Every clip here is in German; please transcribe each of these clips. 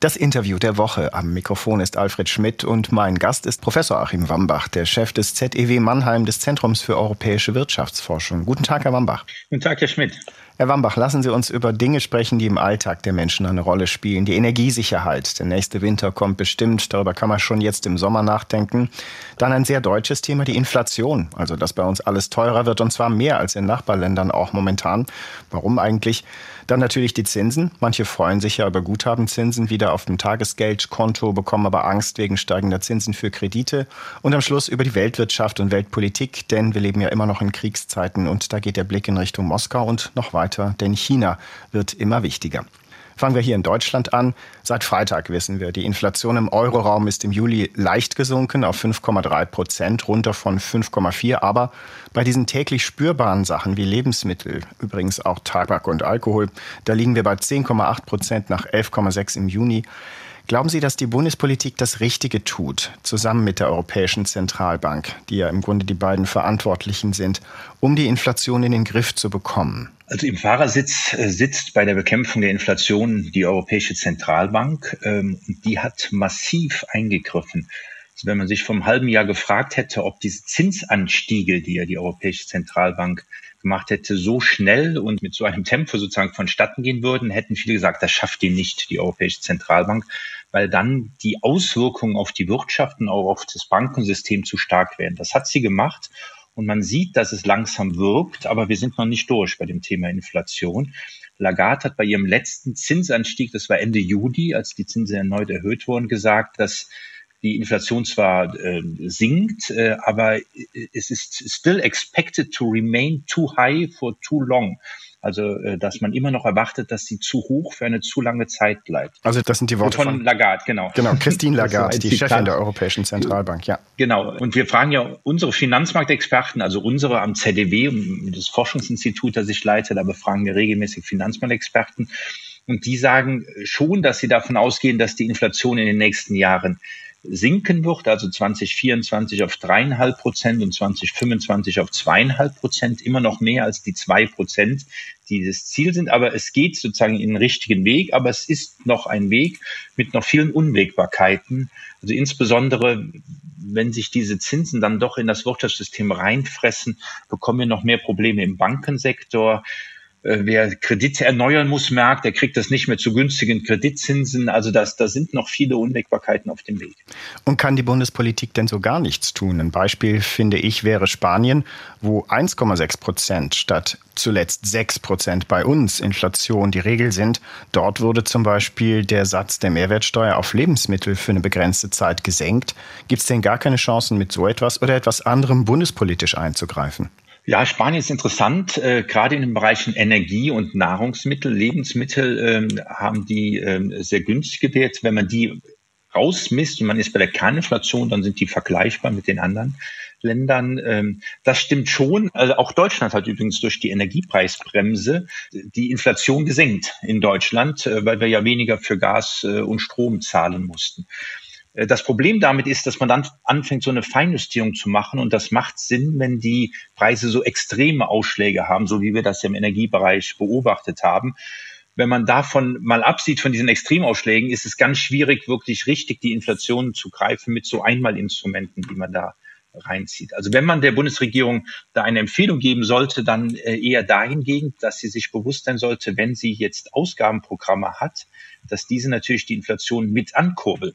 Das Interview der Woche. Am Mikrofon ist Alfred Schmidt und mein Gast ist Professor Achim Wambach, der Chef des ZEW Mannheim des Zentrums für europäische Wirtschaftsforschung. Guten Tag, Herr Wambach. Guten Tag, Herr Schmidt. Herr Wambach, lassen Sie uns über Dinge sprechen, die im Alltag der Menschen eine Rolle spielen. Die Energiesicherheit. Der nächste Winter kommt bestimmt. Darüber kann man schon jetzt im Sommer nachdenken. Dann ein sehr deutsches Thema, die Inflation. Also, dass bei uns alles teurer wird und zwar mehr als in Nachbarländern auch momentan. Warum eigentlich? Dann natürlich die Zinsen. Manche freuen sich ja über Guthabenzinsen wieder auf dem Tagesgeldkonto, bekommen aber Angst wegen steigender Zinsen für Kredite. Und am Schluss über die Weltwirtschaft und Weltpolitik, denn wir leben ja immer noch in Kriegszeiten und da geht der Blick in Richtung Moskau und noch weiter, denn China wird immer wichtiger. Fangen wir hier in Deutschland an. Seit Freitag wissen wir, die Inflation im Euroraum ist im Juli leicht gesunken auf 5,3 Prozent, runter von 5,4. Aber bei diesen täglich spürbaren Sachen wie Lebensmittel, übrigens auch Tabak und Alkohol, da liegen wir bei 10,8 Prozent nach 11,6 im Juni. Glauben Sie, dass die Bundespolitik das Richtige tut, zusammen mit der Europäischen Zentralbank, die ja im Grunde die beiden Verantwortlichen sind, um die Inflation in den Griff zu bekommen? Also im Fahrersitz äh, sitzt bei der Bekämpfung der Inflation die Europäische Zentralbank. Ähm, die hat massiv eingegriffen. Also wenn man sich vom halben Jahr gefragt hätte, ob diese Zinsanstiege, die ja die Europäische Zentralbank gemacht hätte, so schnell und mit so einem Tempo sozusagen vonstatten gehen würden, hätten viele gesagt, das schafft die nicht, die Europäische Zentralbank, weil dann die Auswirkungen auf die Wirtschaft und auch auf das Bankensystem zu stark wären. Das hat sie gemacht und man sieht, dass es langsam wirkt, aber wir sind noch nicht durch bei dem Thema Inflation. Lagarde hat bei ihrem letzten Zinsanstieg, das war Ende Juli, als die Zinsen erneut erhöht wurden, gesagt, dass die Inflation zwar äh, sinkt, äh, aber es ist still expected to remain too high for too long. Also, äh, dass man immer noch erwartet, dass sie zu hoch für eine zu lange Zeit bleibt. Also, das sind die Worte von, von Lagarde, genau. Genau, Christine Lagarde, die Chefin der Europäischen Zentralbank, ja. Genau. Und wir fragen ja unsere Finanzmarktexperten, also unsere am ZDW, das Forschungsinstitut, das ich leite, da befragen wir regelmäßig Finanzmarktexperten. Und die sagen schon, dass sie davon ausgehen, dass die Inflation in den nächsten Jahren sinken wird, also 2024 auf dreieinhalb Prozent und 2025 auf zweieinhalb Prozent, immer noch mehr als die zwei Prozent, die das Ziel sind. Aber es geht sozusagen in den richtigen Weg, aber es ist noch ein Weg mit noch vielen Unwägbarkeiten. Also insbesondere, wenn sich diese Zinsen dann doch in das Wirtschaftssystem reinfressen, bekommen wir noch mehr Probleme im Bankensektor. Äh, wer Kredite erneuern muss, merkt, er kriegt das nicht mehr zu günstigen Kreditzinsen. Also das, da sind noch viele Unwägbarkeiten auf dem Weg. Und kann die Bundespolitik denn so gar nichts tun? Ein Beispiel, finde ich, wäre Spanien, wo 1,6 Prozent statt zuletzt 6 Prozent bei uns Inflation die Regel sind. Dort wurde zum Beispiel der Satz der Mehrwertsteuer auf Lebensmittel für eine begrenzte Zeit gesenkt. Gibt es denn gar keine Chancen, mit so etwas oder etwas anderem bundespolitisch einzugreifen? Ja, Spanien ist interessant. Äh, gerade in den Bereichen Energie und Nahrungsmittel, Lebensmittel ähm, haben die ähm, sehr günstig gewährt. Wenn man die rausmisst und man ist bei der Kerninflation, dann sind die vergleichbar mit den anderen Ländern. Ähm, das stimmt schon. Also auch Deutschland hat übrigens durch die Energiepreisbremse die Inflation gesenkt in Deutschland, äh, weil wir ja weniger für Gas äh, und Strom zahlen mussten. Äh, das Problem damit ist, dass man dann anfängt, so eine Feinjustierung zu machen. Und das macht Sinn, wenn die Preise so extreme Ausschläge haben, so wie wir das ja im Energiebereich beobachtet haben. Wenn man davon mal absieht, von diesen Extremausschlägen, ist es ganz schwierig, wirklich richtig die Inflation zu greifen mit so Einmalinstrumenten, die man da reinzieht. Also wenn man der Bundesregierung da eine Empfehlung geben sollte, dann äh, eher dahingehend, dass sie sich bewusst sein sollte, wenn sie jetzt Ausgabenprogramme hat, dass diese natürlich die Inflation mit ankurbeln.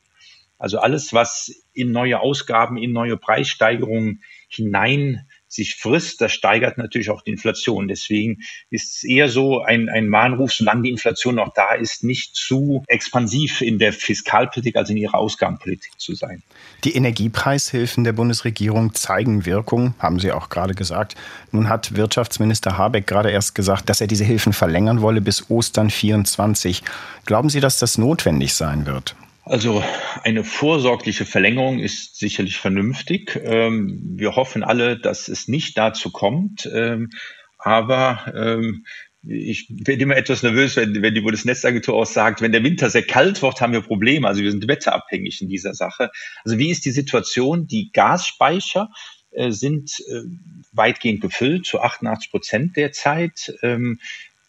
Also alles, was in neue Ausgaben, in neue Preissteigerungen hinein sich frisst, das steigert natürlich auch die Inflation. Deswegen ist es eher so ein, ein Mahnruf, solange die Inflation noch da ist, nicht zu expansiv in der Fiskalpolitik, also in ihrer Ausgabenpolitik zu sein. Die Energiepreishilfen der Bundesregierung zeigen Wirkung, haben Sie auch gerade gesagt. Nun hat Wirtschaftsminister Habeck gerade erst gesagt, dass er diese Hilfen verlängern wolle bis Ostern 24. Glauben Sie, dass das notwendig sein wird? Also eine vorsorgliche Verlängerung ist sicherlich vernünftig. Ähm, wir hoffen alle, dass es nicht dazu kommt. Ähm, aber ähm, ich werde immer etwas nervös, wenn, die Bundesnetzagentur auch sagt, wenn der Winter sehr kalt wird, haben wir Probleme. Also wir sind wetterabhängig in dieser Sache. Also wie ist die Situation? Die Gasspeicher äh, sind äh, weitgehend gefüllt, zu 88 Prozent derzeit.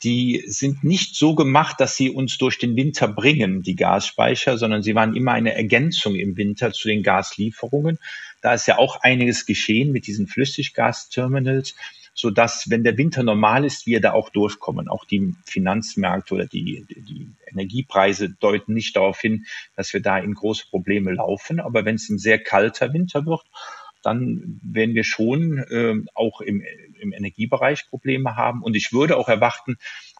Die sind nicht so gemacht, dass sie uns durch den Winter bringen, die Gasspeicher, sondern sie waren immer eine Ergänzung im Winter zu den Gaslieferungen. Da ist ja auch einiges geschehen mit diesen Flüssiggasterminals, so dass, wenn der Winter normal ist, wir da auch durchkommen. Auch die Finanzmärkte oder die, die Energiepreise deuten nicht darauf hin, dass wir da in große Probleme laufen. Aber wenn es ein sehr kalter Winter wird, dann werden wir schon äh, auch im, im Energiebereich Probleme haben. Und ich würde auch erwarten,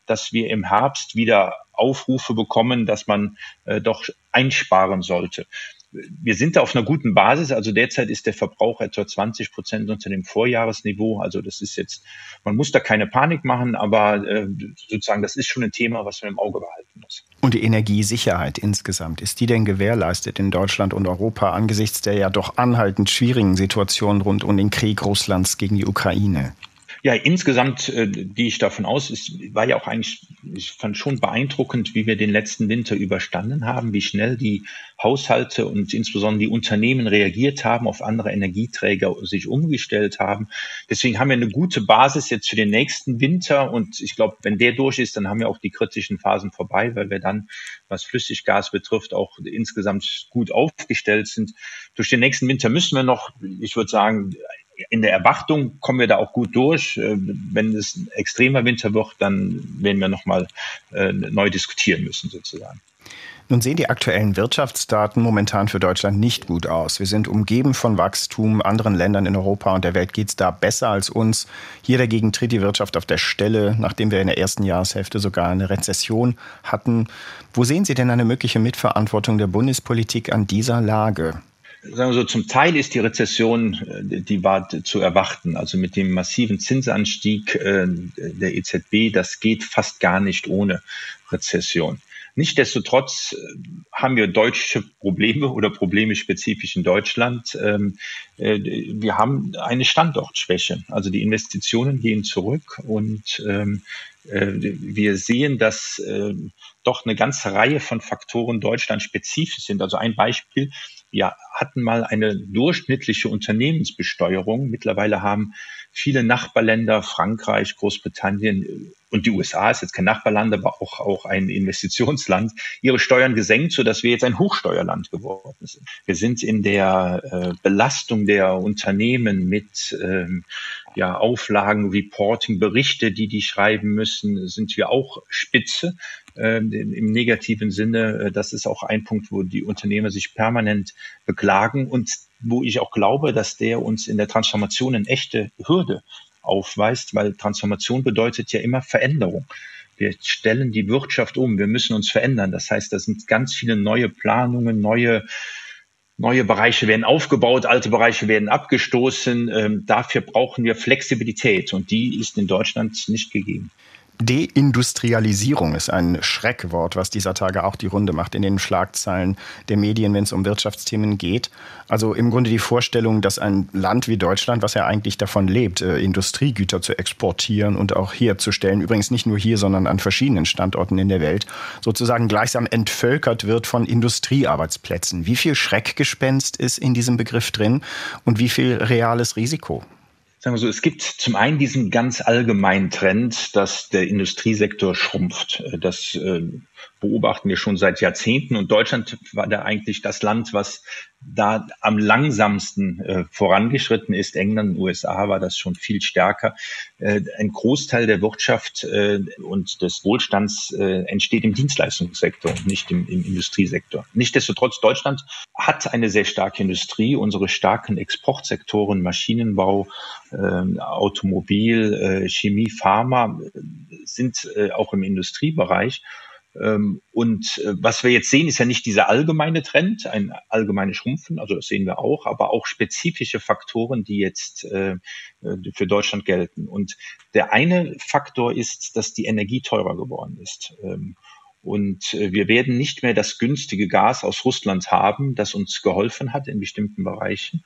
dass wir im Herbst wieder Aufrufe bekommen, dass man äh, doch einsparen sollte wir sind da auf einer guten Basis. Also derzeit ist der Verbrauch etwa 20 Prozent unter dem Vorjahresniveau. Also das ist jetzt, man muss da keine Panik machen, aber äh, sozusagen das ist schon ein Thema, was man im Auge behalten muss. Und die Energiesicherheit insgesamt, ist die denn gewährleistet in Deutschland und Europa angesichts der ja doch anhaltend schwierigen Situation rund um den Krieg Russlands gegen die Ukraine? Ja, insgesamt äh, gehe ich davon aus, es war ja auch eigentlich, ich fand schon beeindruckend, wie wir den letzten Winter überstanden haben, wie schnell die Haushalte und insbesondere die Unternehmen reagiert haben, auf andere Energieträger sich umgestellt haben. Deswegen haben wir eine gute Basis jetzt für den nächsten Winter und ich glaube, wenn der durch ist, dann haben wir auch die kritischen Phasen vorbei, weil wir dann, was Flüssiggas betrifft, auch insgesamt gut aufgestellt sind. Durch den nächsten Winter müssen wir noch, ich würde sagen, in der Erwartung kommen wir da auch gut durch. Äh, wenn es ein extremer Winter wird, dann werden wir nochmal äh, neu diskutieren müssen sozusagen. Nun sehen die aktuellen Wirtschaftsdaten momentan für Deutschland nicht gut aus. Wir sind umgeben von Wachstum. Anderen Ländern in Europa und der Welt geht es da besser als uns. Hier dagegen tritt die Wirtschaft auf der Stelle, nachdem wir in der ersten Jahreshälfte sogar eine Rezession hatten. Wo sehen Sie denn eine mögliche Mitverantwortung der Bundespolitik an dieser Lage? Sagen wir so, zum Teil ist die Rezession, äh, die war zu erwarten. Also mit dem massiven Zinsanstieg äh, der EZB, das geht fast gar nicht ohne Rezession. Nichtsdestotrotz äh, haben wir deutsche Probleme oder Probleme spezifisch in Deutschland. Ähm, wir haben eine Standortschwäche. Also die Investitionen gehen zurück und ähm, wir sehen, dass doch eine ganze Reihe von Faktoren Deutschland spezifisch sind. Also ein Beispiel, wir hatten mal eine durchschnittliche Unternehmensbesteuerung. Mittlerweile haben viele Nachbarländer, Frankreich, Großbritannien und die USA ist jetzt kein Nachbarland, aber auch, auch ein Investitionsland, ihre Steuern gesenkt, sodass wir jetzt ein Hochsteuerland geworden sind. Wir sind in der äh, Belastung der Unternehmen mit ähm, ja, Auflagen, Reporting, Berichte, die die schreiben müssen, sind wir auch Spitze äh, im negativen Sinne. Äh, das ist auch ein Punkt, wo die Unternehmer sich permanent beklagen und wo ich auch glaube, dass der uns in der Transformation eine echte Hürde aufweist, weil Transformation bedeutet ja immer Veränderung. Wir stellen die Wirtschaft um, wir müssen uns verändern. Das heißt, da sind ganz viele neue Planungen, neue Neue Bereiche werden aufgebaut, alte Bereiche werden abgestoßen. Ähm, dafür brauchen wir Flexibilität und die ist in Deutschland nicht gegeben. Deindustrialisierung ist ein Schreckwort, was dieser Tage auch die Runde macht in den Schlagzeilen der Medien, wenn es um Wirtschaftsthemen geht. Also im Grunde die Vorstellung, dass ein Land wie Deutschland, was ja eigentlich davon lebt, äh, Industriegüter zu exportieren und auch herzustellen, übrigens nicht nur hier, sondern an verschiedenen Standorten in der Welt, sozusagen gleichsam entvölkert wird von Industriearbeitsplätzen. Wie viel Schreckgespenst ist in diesem Begriff drin und wie viel reales Risiko? Sagen wir so, es gibt zum einen diesen ganz allgemeinen Trend, dass der Industriesektor schrumpft. Das äh, beobachten wir schon seit Jahrzehnten und Deutschland war da eigentlich das Land, was da am langsamsten äh, vorangeschritten ist. England, USA war das schon viel stärker. Äh, ein Großteil der Wirtschaft äh, und des Wohlstands äh, entsteht im Dienstleistungssektor und nicht im, im Industriesektor. Nichtsdestotrotz, Deutschland hat eine sehr starke Industrie. Unsere starken Exportsektoren, Maschinenbau, äh, Automobil, äh, Chemie, Pharma äh, sind auch im Industriebereich. Ähm, und äh, was wir jetzt sehen, ist ja nicht dieser allgemeine Trend, ein allgemeines Schrumpfen, also das sehen wir auch, aber auch spezifische Faktoren, die jetzt äh, äh, für Deutschland gelten. Und der eine Faktor ist, dass die Energie teurer geworden ist. Ähm, und wir werden nicht mehr das günstige Gas aus Russland haben, das uns geholfen hat in bestimmten Bereichen.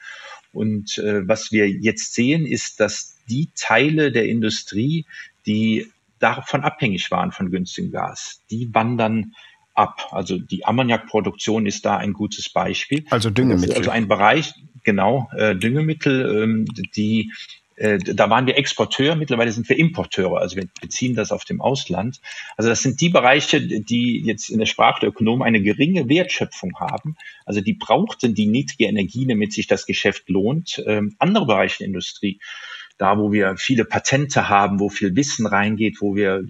Und was wir jetzt sehen, ist, dass die Teile der Industrie, die davon abhängig waren von günstigem Gas, die wandern ab. Also die Ammoniakproduktion ist da ein gutes Beispiel. Also Düngemittel. Also ein Bereich, genau, äh, Düngemittel, ähm, die Äh, da waren wir Exporteur, mittlerweile sind wir Importeure, also wir beziehen das auf dem Ausland. Also das sind die Bereiche, die jetzt in der Sprache der Ökonomen eine geringe Wertschöpfung haben. Also die brauchten die niedrige Energie, damit sich das Geschäft lohnt. Ähm, andere Bereiche der Industrie, da wo wir viele Patente haben, wo viel Wissen reingeht, wo wir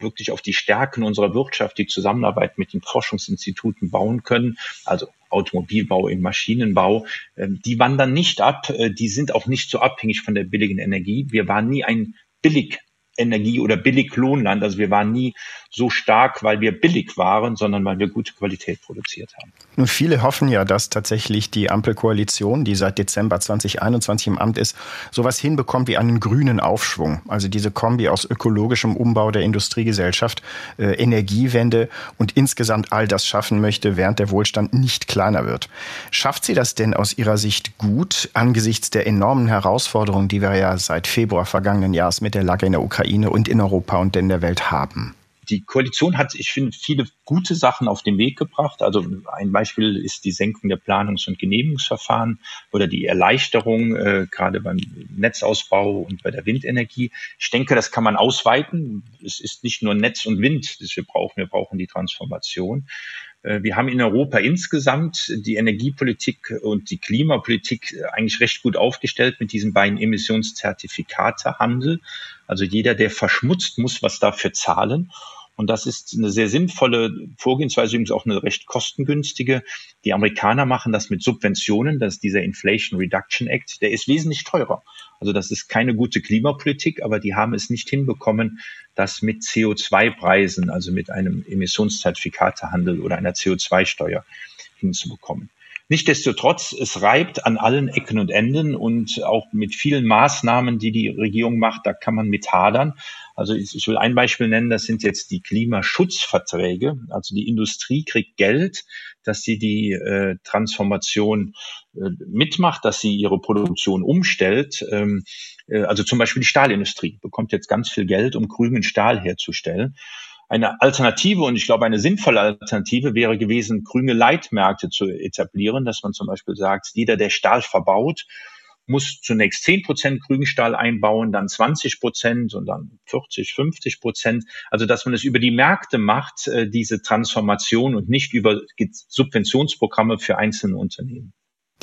wirklich auf die Stärken unserer Wirtschaft, die Zusammenarbeit mit den Forschungsinstituten bauen können, also Automobilbau, im Maschinenbau, ähm, die wandern nicht ab, äh, die sind auch nicht so abhängig von der billigen Energie. Wir waren nie ein billig Energie- oder Billiglohnland. Also wir waren nie so stark, weil wir billig waren, sondern weil wir gute Qualität produziert haben. Nun, viele hoffen ja, dass tatsächlich die Ampelkoalition, die seit Dezember 2021 im Amt ist, sowas hinbekommt wie einen grünen Aufschwung. Also diese Kombi aus ökologischem Umbau der Industriegesellschaft, äh, Energiewende und insgesamt all das schaffen möchte, während der Wohlstand nicht kleiner wird. Schafft sie das denn aus Ihrer Sicht gut angesichts der enormen Herausforderungen, die wir ja seit Februar vergangenen Jahres mit der Lage in der Ukraine und in Europa und in der Welt haben? die Koalition hat, ich finde, viele gute Sachen auf den Weg gebracht. Also ein Beispiel ist die Senkung der Planungs- und Genehmigungsverfahren oder die Erleichterung äh, gerade beim Netzausbau und bei der Windenergie. Ich denke, das kann man ausweiten. Es ist nicht nur Netz und Wind, das wir brauchen. Wir brauchen die Transformation. Äh, wir haben in Europa insgesamt die Energiepolitik und die Klimapolitik eigentlich recht gut aufgestellt mit diesen beiden Emissionszertifikatehandel. Also jeder, der verschmutzt, muss was dafür zahlen. Und das ist eine sehr sinnvolle Vorgehensweise, übrigens auch eine recht kostengünstige. Die Amerikaner machen das mit Subventionen. Das ist dieser Inflation Reduction Act. Der ist wesentlich teurer. Also das ist keine gute Klimapolitik, aber die haben es nicht hinbekommen, das mit CO2-Preisen, also mit einem Emissionszertifikatehandel oder einer CO2-Steuer hinzubekommen. Nichtsdestotrotz, es reibt an allen Ecken und Enden und auch mit vielen Maßnahmen, die die Regierung macht, da kann man mit hadern. Also ich, will ein Beispiel nennen, das sind jetzt die Klimaschutzverträge. Also die Industrie kriegt Geld, dass sie die äh, Transformation äh, mitmacht, dass sie ihre Produktion umstellt. Ähm, äh, also zum Beispiel die Stahlindustrie bekommt jetzt ganz viel Geld, um grünen Stahl herzustellen. Eine Alternative und ich glaube eine sinnvolle Alternative wäre gewesen, grüne Leitmärkte zu etablieren, dass man zum Beispiel sagt, jeder, der Stahl verbaut, muss zunächst 10 Prozent Grünstahl einbauen, dann 20 Prozent und dann 40, 50 Prozent. Also dass man es über die Märkte macht, äh, diese Transformation und nicht über Subventionsprogramme für einzelne Unternehmen.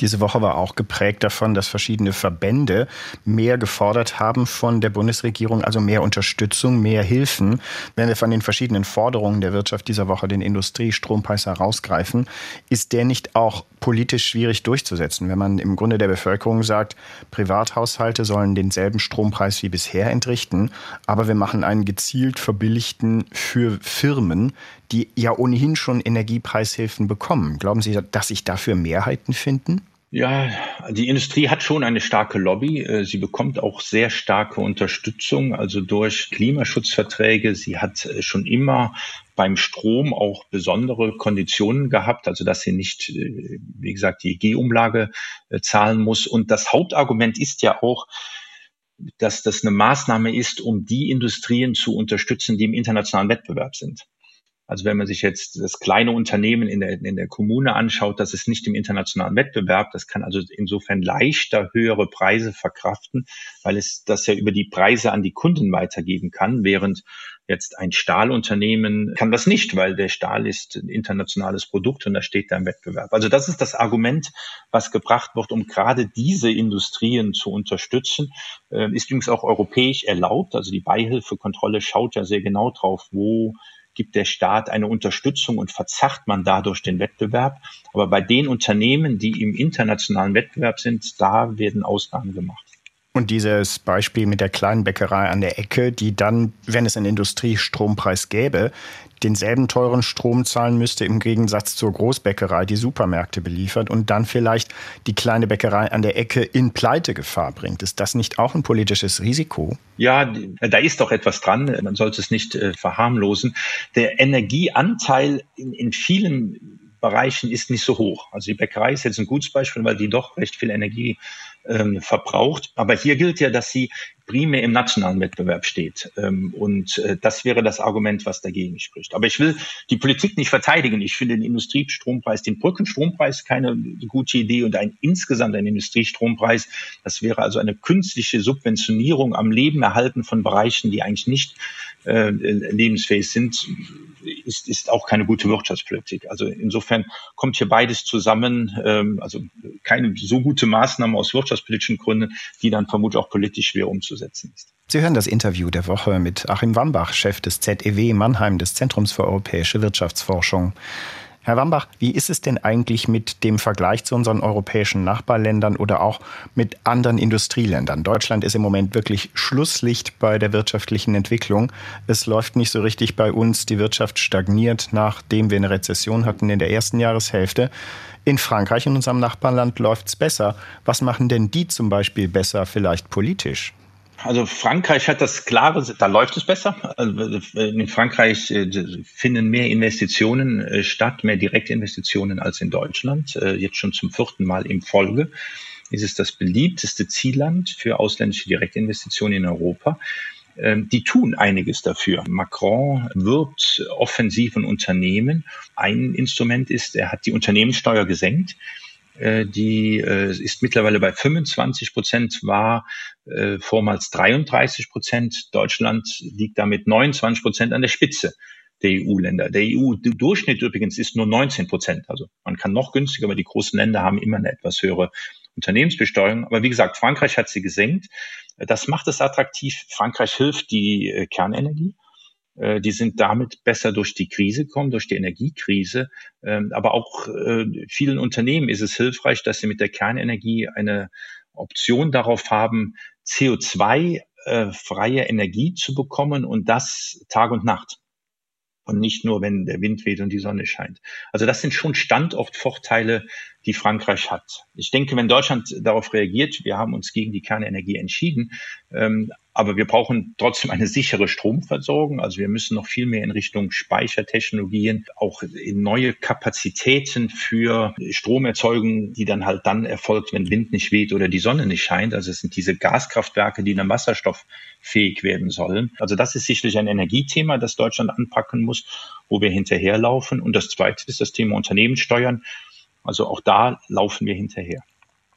Diese Woche war auch geprägt davon, dass verschiedene Verbände mehr gefordert haben von der Bundesregierung, also mehr Unterstützung, mehr Hilfen. Wenn wir von den verschiedenen Forderungen der Wirtschaft dieser Woche den Industriestrompreis herausgreifen, ist der nicht auch politisch schwierig durchzusetzen, wenn man im Grunde der Bevölkerung sagt, Privathaushalte sollen denselben Strompreis wie bisher entrichten, aber wir machen einen gezielt verbilligten für Firmen, die ja ohnehin schon Energiepreishilfen bekommen. Glauben Sie, dass sich dafür Mehrheiten finden? Ja, die Industrie hat schon eine starke Lobby. Äh, sie bekommt auch sehr starke Unterstützung, also durch Klimaschutzverträge. Sie hat äh, schon immer beim Strom auch besondere Konditionen gehabt, also dass sie nicht, äh, wie gesagt, die EG-Umlage zahlen muss. Und das Hauptargument ist ja auch, dass das eine Maßnahme ist, um die Industrien zu unterstützen, die im internationalen Wettbewerb sind. Also wenn man sich jetzt das kleine Unternehmen in der, in der Kommune anschaut, das ist nicht im internationalen Wettbewerb. Das kann also insofern leichter höhere Preise verkraften, weil es das ja über die Preise an die Kunden weitergeben kann, während jetzt ein Stahlunternehmen kann das nicht, weil der Stahl ist ein internationales Produkt und da steht da im Wettbewerb. Also das ist das Argument, was gebracht wird, um gerade diese Industrien zu unterstützen. Äh, ist übrigens auch europäisch erlaubt. Also die Beihilfekontrolle schaut ja sehr genau drauf, wo gibt der Staat eine Unterstützung und verzacht man dadurch den Wettbewerb. Aber bei den Unternehmen, die im internationalen Wettbewerb sind, da werden Ausnahmen gemacht. Und dieses Beispiel mit der kleinen Bäckerei an der Ecke, die dann, wenn es einen Industriestrompreis gäbe, denselben teuren Strom zahlen müsste im Gegensatz zur Großbäckerei, die Supermärkte beliefert und dann vielleicht die kleine Bäckerei an der Ecke in Pleitegefahr bringt. Ist das nicht auch ein politisches Risiko? Ja, da ist doch etwas dran. Man sollte es nicht äh, verharmlosen. Der Energieanteil in, in vielen Bereichen ist nicht so hoch. Also die Bäckerei ist jetzt ein gutes Beispiel, weil die doch recht viel Energie ähm, verbraucht. Aber hier gilt ja, dass sie primär im nationalen Wettbewerb steht. Ähm, und äh, das wäre das Argument, was dagegen spricht. Aber ich will die Politik nicht verteidigen. Ich finde den Industriestrompreis, den Brückenstrompreis keine gute Idee und ein insgesamt ein Industriestrompreis. Das wäre also eine künstliche Subventionierung am Leben erhalten von Bereichen, die eigentlich nicht äh, lebensfähig sind, ist, ist auch keine gute Wirtschaftspolitik. Also insofern kommt hier beides zusammen. Ähm, also keine so gute Maßnahme aus wirtschaftspolitischen Gründen, die dann vermutlich auch politisch schwer umzusetzen ist. Sie hören das Interview der Woche mit Achim Wambach, Chef des ZEW Mannheim des Zentrums für europäische Wirtschaftsforschung. Herr Wambach, wie ist es denn eigentlich mit dem Vergleich zu unseren europäischen Nachbarländern oder auch mit anderen Industrieländern? Deutschland ist im Moment wirklich Schlusslicht bei der wirtschaftlichen Entwicklung. Es läuft nicht so richtig bei uns. Die Wirtschaft stagniert, nachdem wir eine Rezession hatten in der ersten Jahreshälfte. In Frankreich, in unserem Nachbarland, läuft es besser. Was machen denn die zum Beispiel besser, vielleicht politisch? Also Frankreich hat das klare, da läuft es besser. Also in Frankreich äh, finden mehr Investitionen äh, statt, mehr Direktinvestitionen als in Deutschland. Äh, jetzt schon zum vierten Mal in Folge ist es das beliebteste Zielland für ausländische Direktinvestitionen in Europa. Ähm, die tun einiges dafür. Macron wirbt offensiv in Unternehmen. Ein Instrument ist, er hat die Unternehmenssteuer gesenkt. Äh, die äh, ist mittlerweile bei 25 Prozent, war äh, vormals 33 Prozent. Deutschland liegt damit 29 Prozent an der Spitze der EU-Länder. Der EU-Durchschnitt übrigens ist nur 19 Prozent. Also man kann noch günstiger, aber die großen Länder haben immer eine etwas höhere Unternehmensbesteuerung. Aber wie gesagt, Frankreich hat sie gesenkt. Das macht es attraktiv. Frankreich hilft die Kernenergie. Äh, die sind damit besser durch die Krise gekommen, durch die Energiekrise. Ähm, aber auch äh, vielen Unternehmen ist es hilfreich, dass sie mit der Kernenergie eine Option darauf haben, CO2-freie äh, Energie zu bekommen und das Tag und Nacht. Und nicht nur, wenn der Wind weht und die Sonne scheint. Also das sind schon Standortvorteile, die Frankreich hat. Ich denke, wenn Deutschland darauf reagiert, wir haben uns gegen die Kernenergie entschieden, ähm, aber wir brauchen trotzdem eine sichere Stromversorgung. Also wir müssen noch viel mehr in Richtung Speichertechnologien, auch in neue Kapazitäten für Stromerzeugung, die dann halt dann erfolgt, wenn Wind nicht weht oder die Sonne nicht scheint. Also es sind diese Gaskraftwerke, die dann wasserstofffähig werden sollen. Also das ist sicherlich ein Energiethema, das Deutschland anpacken muss, wo wir hinterherlaufen. Und das zweite ist das Thema Unternehmenssteuern. Also auch da laufen wir hinterher.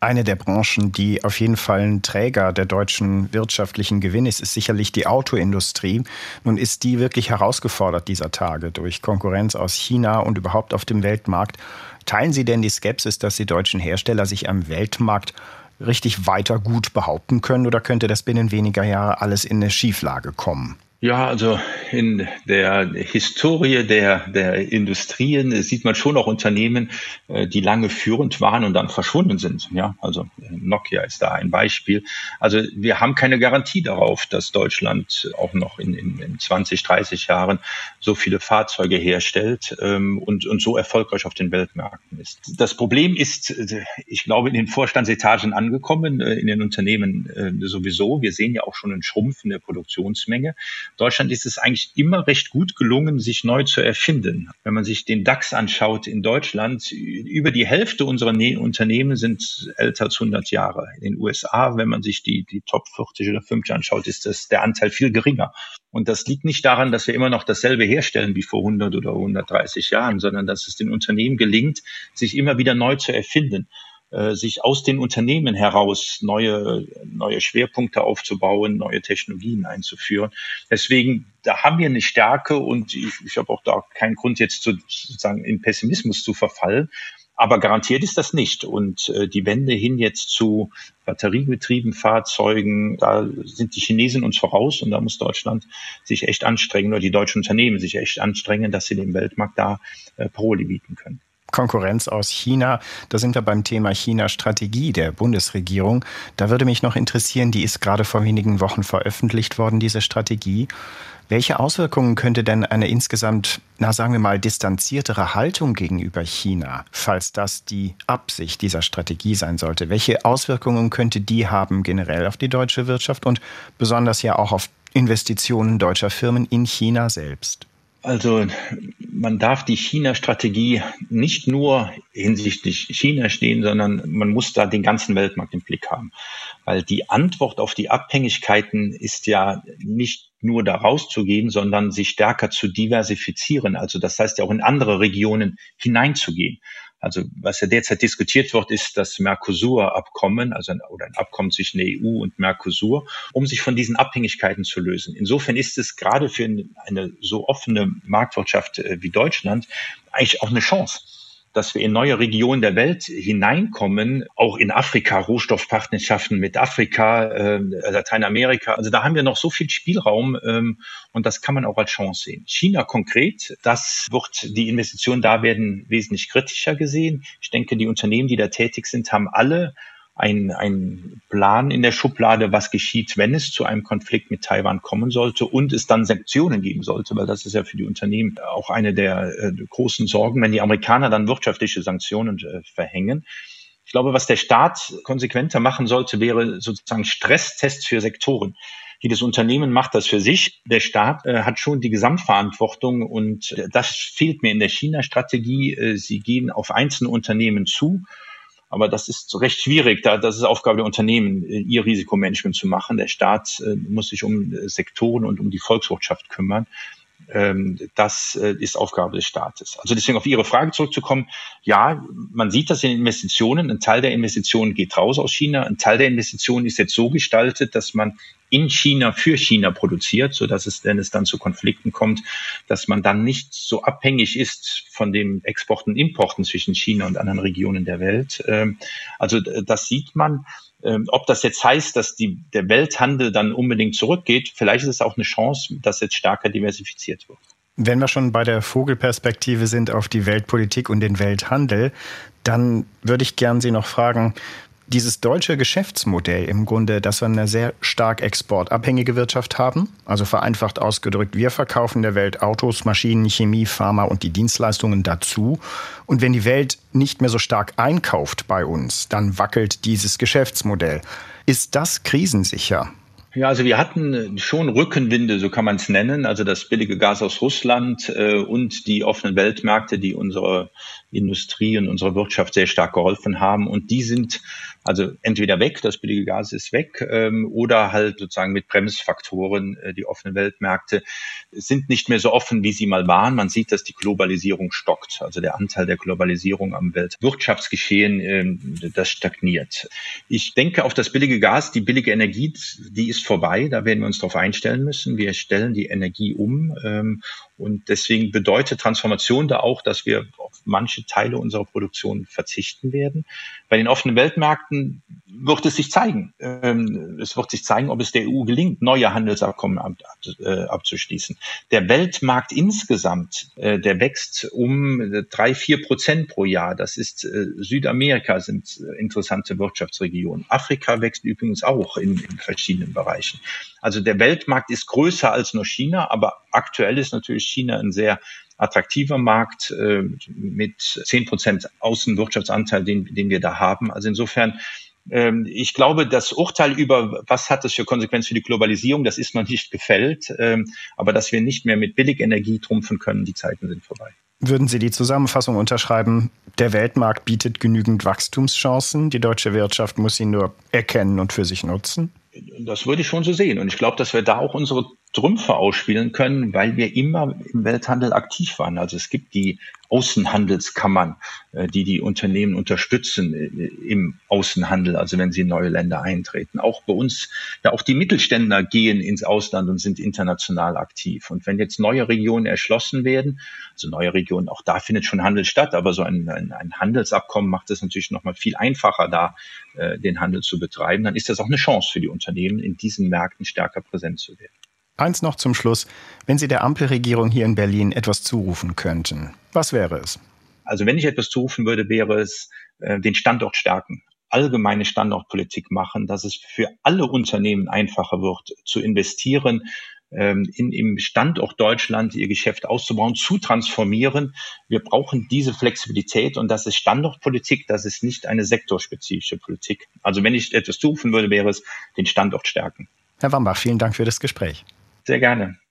Eine der Branchen, die auf jeden Fall ein Träger der deutschen wirtschaftlichen Gewinn ist, ist sicherlich die Autoindustrie. Nun ist die wirklich herausgefordert dieser Tage durch Konkurrenz aus China und überhaupt auf dem Weltmarkt. Teilen Sie denn die Skepsis, dass die deutschen Hersteller sich am Weltmarkt richtig weiter gut behaupten können oder könnte das binnen weniger Jahre alles in eine Schieflage kommen? Ja, also in der Historie der, der Industrien sieht man schon auch Unternehmen, äh, die lange führend waren und dann verschwunden sind. Ja, also Nokia ist da ein Beispiel. Also wir haben keine Garantie darauf, dass Deutschland auch noch in, in, in 20, 30 Jahren so viele Fahrzeuge herstellt ähm, und, und so erfolgreich auf den Weltmärkten ist. Das Problem ist, ich glaube, in den Vorstandsetagen angekommen, äh, in den Unternehmen äh, sowieso. Wir sehen ja auch schon einen Schrumpf in der Produktionsmenge. Deutschland ist es eigentlich immer recht gut gelungen, sich neu zu erfinden. Wenn man sich den DAX anschaut in Deutschland, über die Hälfte unserer ne Unternehmen sind älter als 100 Jahre. In den USA, wenn man sich die, die Top 40 oder 50 anschaut, ist das der Anteil viel geringer. Und das liegt nicht daran, dass wir immer noch dasselbe herstellen wie vor 100 oder 130 Jahren, sondern dass es den Unternehmen gelingt, sich immer wieder neu zu erfinden. Äh, sich aus den Unternehmen heraus neue, neue Schwerpunkte aufzubauen, neue Technologien einzuführen. Deswegen, da haben wir eine Stärke und ich, ich habe auch da keinen Grund jetzt zu, sozusagen in Pessimismus zu verfallen. Aber garantiert ist das nicht. Und äh, die Wende hin jetzt zu batteriebetrieben Fahrzeugen, da sind die Chinesen uns voraus und da muss Deutschland sich echt anstrengen oder die deutschen Unternehmen sich echt anstrengen, dass sie dem Weltmarkt da äh, Paroli bieten können. Konkurrenz aus China. Da sind wir beim Thema China-Strategie der Bundesregierung. Da würde mich noch interessieren, die ist gerade vor wenigen Wochen veröffentlicht worden, diese Strategie. Welche Auswirkungen könnte denn eine insgesamt, na sagen wir mal, distanziertere Haltung gegenüber China, falls das die Absicht dieser Strategie sein sollte, welche Auswirkungen könnte die haben generell auf die deutsche Wirtschaft und besonders ja auch auf Investitionen deutscher Firmen in China selbst? Also man darf die China-Strategie nicht nur hinsichtlich China stehen, sondern man muss da den ganzen Weltmarkt im Blick haben. Weil die Antwort auf die Abhängigkeiten ist ja nicht nur da rauszugehen, sondern sich stärker zu diversifizieren. Also das heißt ja auch in andere Regionen hineinzugehen. Also was ja derzeit diskutiert wird, ist das Mercosur-Abkommen, also ein, oder ein Abkommen zwischen der EU und Mercosur, um sich von diesen Abhängigkeiten zu lösen. Insofern ist es gerade für eine so offene Marktwirtschaft äh, wie Deutschland eigentlich auch eine Chance dass wir in neue Regionen der Welt hineinkommen, auch in Afrika, Rohstoffpartnerschaften mit Afrika, äh, Lateinamerika. Also da haben wir noch so viel Spielraum ähm, und das kann man auch als Chance sehen. China konkret, das wird, die Investitionen da werden wesentlich kritischer gesehen. Ich denke, die Unternehmen, die da tätig sind, haben alle ein, ein Plan in der Schublade, was geschieht, wenn es zu einem Konflikt mit Taiwan kommen sollte und es dann Sanktionen geben sollte, weil das ist ja für die Unternehmen auch eine der äh, großen Sorgen, wenn die Amerikaner dann wirtschaftliche Sanktionen äh, verhängen. Ich glaube, was der Staat konsequenter machen sollte, wäre sozusagen Stresstests für Sektoren. Jedes Unternehmen macht das für sich. Der Staat äh, hat schon die Gesamtverantwortung und äh, das fehlt mir in der China-Strategie. Äh, sie gehen auf einzelne Unternehmen zu aber das ist recht schwierig. Da, das ist Aufgabe der Unternehmen, äh, ihr Risikomanagement zu machen. Der Staat äh, muss sich um äh, Sektoren und um die Volkswirtschaft kümmern. Ähm, das äh, ist Aufgabe des Staates. Also deswegen auf Ihre Frage zurückzukommen. Ja, man sieht das in Investitionen. Ein Teil der Investitionen geht raus aus China. Ein Teil der Investitionen ist jetzt so gestaltet, dass man in China für China produziert, so dass es, wenn es dann zu Konflikten kommt, dass man dann nicht so abhängig ist von den Exporten Importen zwischen China und anderen Regionen der Welt. Ähm, also das sieht man. Ähm, ob das jetzt heißt, dass die, der Welthandel dann unbedingt zurückgeht, vielleicht ist es auch eine Chance, dass jetzt stärker diversifiziert wird. Wenn wir schon bei der Vogelperspektive sind auf die Weltpolitik und den Welthandel, dann würde ich gern Sie noch fragen, dieses deutsche Geschäftsmodell im Grunde, dass wir eine sehr stark exportabhängige Wirtschaft haben. Also vereinfacht ausgedrückt, wir verkaufen der Welt Autos, Maschinen, Chemie, Pharma und die Dienstleistungen dazu. Und wenn die Welt nicht mehr so stark einkauft bei uns, dann wackelt dieses Geschäftsmodell. Ist das krisensicher? Ja, also wir hatten schon Rückenwinde, so kann man es nennen, also das billige Gas aus Russland äh, und die offenen Weltmärkte, die unsere Industrie und unserer Wirtschaft sehr stark geholfen haben. Und die sind also entweder weg, das billige Gas ist weg, ähm, oder halt sozusagen mit Bremsfaktoren, äh, die offenen Weltmärkte sind nicht mehr so offen, wie sie mal waren. Man sieht, dass die Globalisierung stockt. Also der Anteil der Globalisierung am Weltwirtschaftsgeschehen, ähm, das stagniert. Ich denke auf das billige Gas, die billige Energie, die ist vorbei. Da werden wir uns darauf einstellen müssen. Wir stellen die Energie um. Ähm, und deswegen bedeutet Transformation da auch, dass wir auf manche Teile unserer Produktion verzichten werden. Bei den offenen Weltmärkten wird es sich zeigen. Ähm, es wird sich zeigen, ob es der EU gelingt, neue Handelsabkommen äh, abzuschließen. Der Weltmarkt insgesamt, äh, der wächst um drei, vier Prozent pro Jahr. Das ist äh, Südamerika sind interessante Wirtschaftsregionen. Afrika wächst übrigens auch in, in verschiedenen Bereichen. Also der Weltmarkt ist größer als nur China, aber aktuell ist natürlich China ein sehr attraktiver Markt äh, mit zehn Prozent Außenwirtschaftsanteil, den, den wir da haben. Also insofern ähm, ich glaube, das Urteil über, was hat das für Konsequenzen für die Globalisierung, das ist noch nicht gefällt. Ähm, aber dass wir nicht mehr mit Billigenergie trumpfen können, die Zeiten sind vorbei. Würden Sie die Zusammenfassung unterschreiben, der Weltmarkt bietet genügend Wachstumschancen, die deutsche Wirtschaft muss sie nur erkennen und für sich nutzen? Das würde ich schon so sehen. Und ich glaube, dass wir da auch unsere Trümpfe ausspielen können, weil wir immer im Welthandel aktiv waren. Also es gibt die Außenhandelskammern, äh, die die Unternehmen unterstützen äh, im Außenhandel, also wenn sie in neue Länder eintreten. Auch bei uns, ja auch die Mittelständler gehen ins Ausland und sind international aktiv. Und wenn jetzt neue Regionen erschlossen werden, also neue Regionen, auch da findet schon Handel statt, aber so ein, ein, ein Handelsabkommen macht es natürlich nochmal viel einfacher, da äh, den Handel zu betreiben, dann ist das auch eine Chance für die Unternehmen, in diesen Märkten stärker präsent zu werden. Eins noch zum Schluss. Wenn Sie der Ampelregierung hier in Berlin etwas zurufen könnten, was wäre es? Also wenn ich etwas zurufen würde, wäre es äh, den Standort stärken, allgemeine Standortpolitik machen, dass es für alle Unternehmen einfacher wird zu investieren, ähm, in, im Standort Deutschland ihr Geschäft auszubauen, zu transformieren. Wir brauchen diese Flexibilität und das ist Standortpolitik, das ist nicht eine sektorspezifische Politik. Also wenn ich etwas zurufen würde, wäre es den Standort stärken. Herr Wambach, vielen Dank für das Gespräch. Sehr gerne.